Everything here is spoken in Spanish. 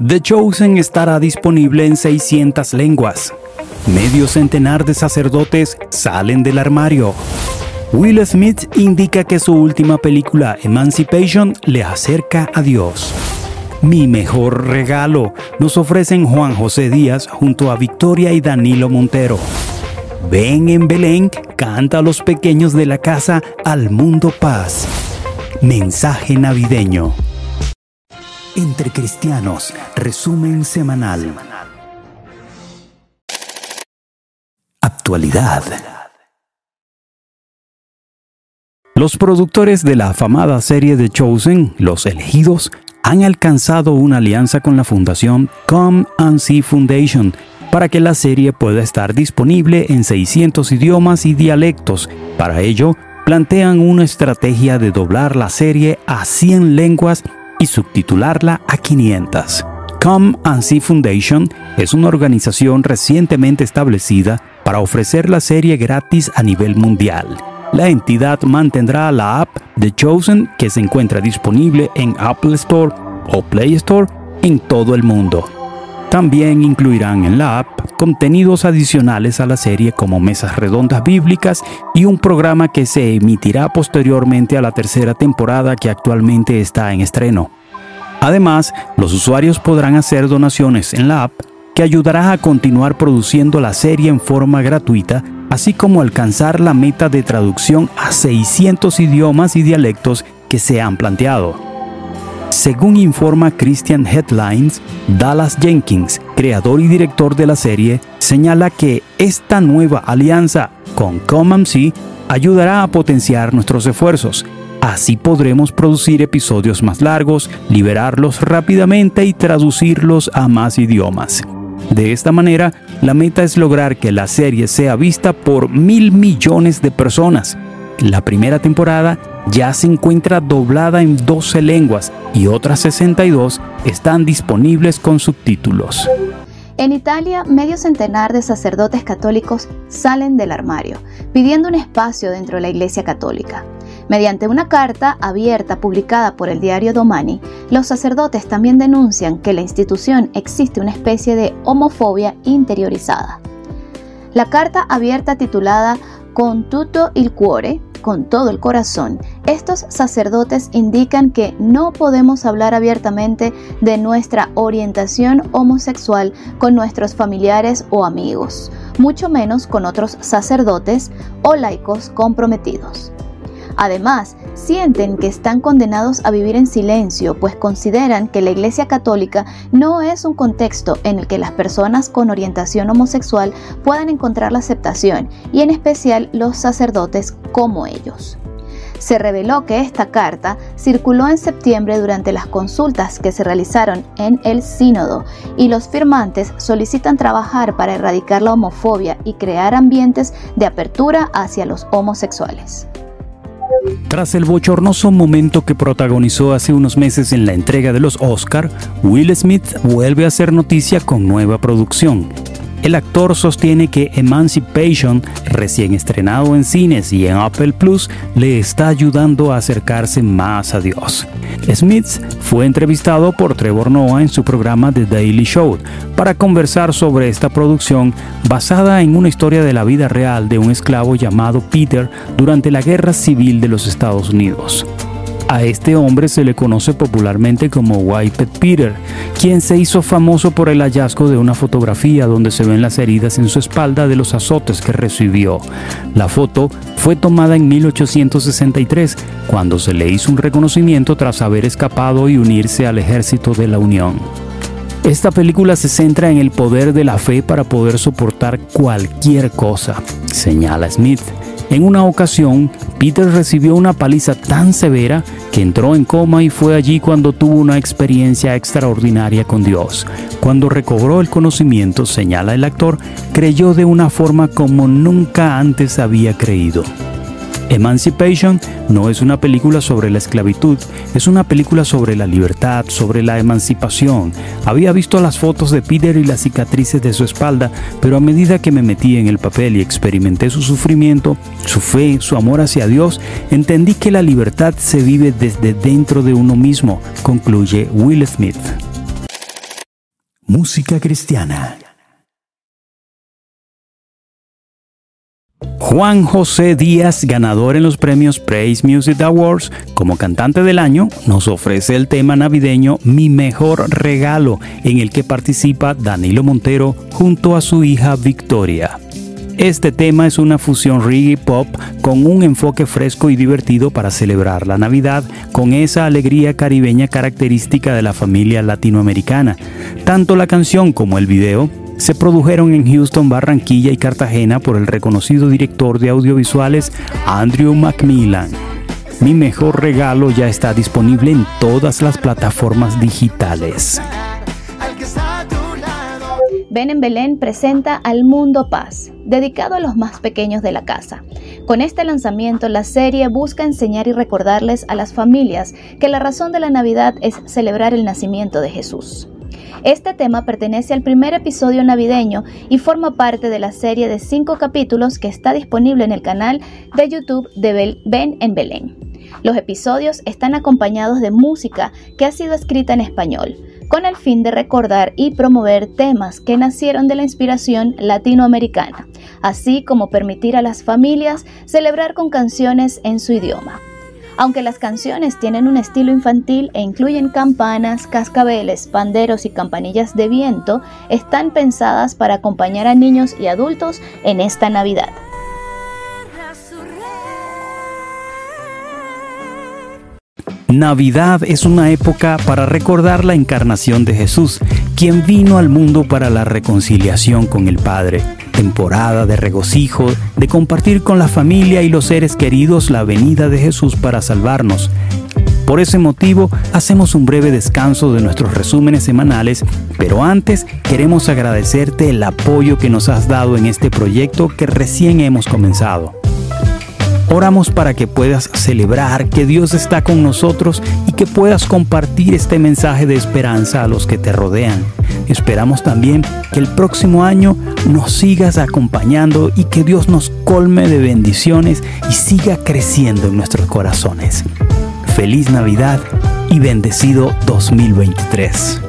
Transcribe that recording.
The Chosen estará disponible en 600 lenguas. Medio centenar de sacerdotes salen del armario. Will Smith indica que su última película, Emancipation, le acerca a Dios. Mi mejor regalo nos ofrecen Juan José Díaz junto a Victoria y Danilo Montero. Ven en Belén, canta a los pequeños de la casa al mundo paz. Mensaje navideño. Entre Cristianos, resumen semanal. Actualidad. Los productores de la afamada serie de Chosen, Los Elegidos, han alcanzado una alianza con la fundación Come and See Foundation para que la serie pueda estar disponible en 600 idiomas y dialectos. Para ello, plantean una estrategia de doblar la serie a 100 lenguas y subtitularla a 500. Come and See Foundation es una organización recientemente establecida para ofrecer la serie gratis a nivel mundial. La entidad mantendrá la app The Chosen que se encuentra disponible en Apple Store o Play Store en todo el mundo. También incluirán en la app contenidos adicionales a la serie como mesas redondas bíblicas y un programa que se emitirá posteriormente a la tercera temporada que actualmente está en estreno. Además, los usuarios podrán hacer donaciones en la app que ayudará a continuar produciendo la serie en forma gratuita, así como alcanzar la meta de traducción a 600 idiomas y dialectos que se han planteado. Según informa Christian Headlines, Dallas Jenkins, creador y director de la serie, señala que esta nueva alianza con ComMC ayudará a potenciar nuestros esfuerzos. Así podremos producir episodios más largos, liberarlos rápidamente y traducirlos a más idiomas. De esta manera, la meta es lograr que la serie sea vista por mil millones de personas. La primera temporada ya se encuentra doblada en 12 lenguas y otras 62 están disponibles con subtítulos. En Italia, medio centenar de sacerdotes católicos salen del armario, pidiendo un espacio dentro de la Iglesia Católica. Mediante una carta abierta publicada por el diario Domani, los sacerdotes también denuncian que la institución existe una especie de homofobia interiorizada. La carta abierta titulada Con tutto il cuore con todo el corazón, estos sacerdotes indican que no podemos hablar abiertamente de nuestra orientación homosexual con nuestros familiares o amigos, mucho menos con otros sacerdotes o laicos comprometidos. Además, sienten que están condenados a vivir en silencio, pues consideran que la Iglesia Católica no es un contexto en el que las personas con orientación homosexual puedan encontrar la aceptación, y en especial los sacerdotes como ellos. Se reveló que esta carta circuló en septiembre durante las consultas que se realizaron en el sínodo y los firmantes solicitan trabajar para erradicar la homofobia y crear ambientes de apertura hacia los homosexuales. Tras el bochornoso momento que protagonizó hace unos meses en la entrega de los Oscar, Will Smith vuelve a hacer noticia con nueva producción. El actor sostiene que Emancipation, recién estrenado en cines y en Apple Plus, le está ayudando a acercarse más a Dios. Smith fue entrevistado por Trevor Noah en su programa The Daily Show para conversar sobre esta producción basada en una historia de la vida real de un esclavo llamado Peter durante la Guerra Civil de los Estados Unidos. A este hombre se le conoce popularmente como White Peter, quien se hizo famoso por el hallazgo de una fotografía donde se ven las heridas en su espalda de los azotes que recibió. La foto fue tomada en 1863, cuando se le hizo un reconocimiento tras haber escapado y unirse al ejército de la Unión. Esta película se centra en el poder de la fe para poder soportar cualquier cosa, señala Smith. En una ocasión, Peter recibió una paliza tan severa que entró en coma y fue allí cuando tuvo una experiencia extraordinaria con Dios. Cuando recobró el conocimiento, señala el actor, creyó de una forma como nunca antes había creído. Emancipation no es una película sobre la esclavitud, es una película sobre la libertad, sobre la emancipación. Había visto las fotos de Peter y las cicatrices de su espalda, pero a medida que me metí en el papel y experimenté su sufrimiento, su fe, su amor hacia Dios, entendí que la libertad se vive desde dentro de uno mismo, concluye Will Smith. Música cristiana. Juan José Díaz, ganador en los premios Praise Music Awards como cantante del año, nos ofrece el tema navideño Mi mejor regalo, en el que participa Danilo Montero junto a su hija Victoria. Este tema es una fusión reggae pop con un enfoque fresco y divertido para celebrar la Navidad con esa alegría caribeña característica de la familia latinoamericana. Tanto la canción como el video se produjeron en Houston, Barranquilla y Cartagena por el reconocido director de audiovisuales Andrew Macmillan. Mi mejor regalo ya está disponible en todas las plataformas digitales. Ven en Belén presenta Al Mundo Paz, dedicado a los más pequeños de la casa. Con este lanzamiento, la serie busca enseñar y recordarles a las familias que la razón de la Navidad es celebrar el nacimiento de Jesús. Este tema pertenece al primer episodio navideño y forma parte de la serie de cinco capítulos que está disponible en el canal de YouTube de Ven en Belén. Los episodios están acompañados de música que ha sido escrita en español con el fin de recordar y promover temas que nacieron de la inspiración latinoamericana, así como permitir a las familias celebrar con canciones en su idioma. Aunque las canciones tienen un estilo infantil e incluyen campanas, cascabeles, panderos y campanillas de viento, están pensadas para acompañar a niños y adultos en esta Navidad. Navidad es una época para recordar la encarnación de Jesús, quien vino al mundo para la reconciliación con el Padre. Temporada de regocijo, de compartir con la familia y los seres queridos la venida de Jesús para salvarnos. Por ese motivo, hacemos un breve descanso de nuestros resúmenes semanales, pero antes queremos agradecerte el apoyo que nos has dado en este proyecto que recién hemos comenzado. Oramos para que puedas celebrar que Dios está con nosotros y que puedas compartir este mensaje de esperanza a los que te rodean. Esperamos también que el próximo año nos sigas acompañando y que Dios nos colme de bendiciones y siga creciendo en nuestros corazones. Feliz Navidad y bendecido 2023.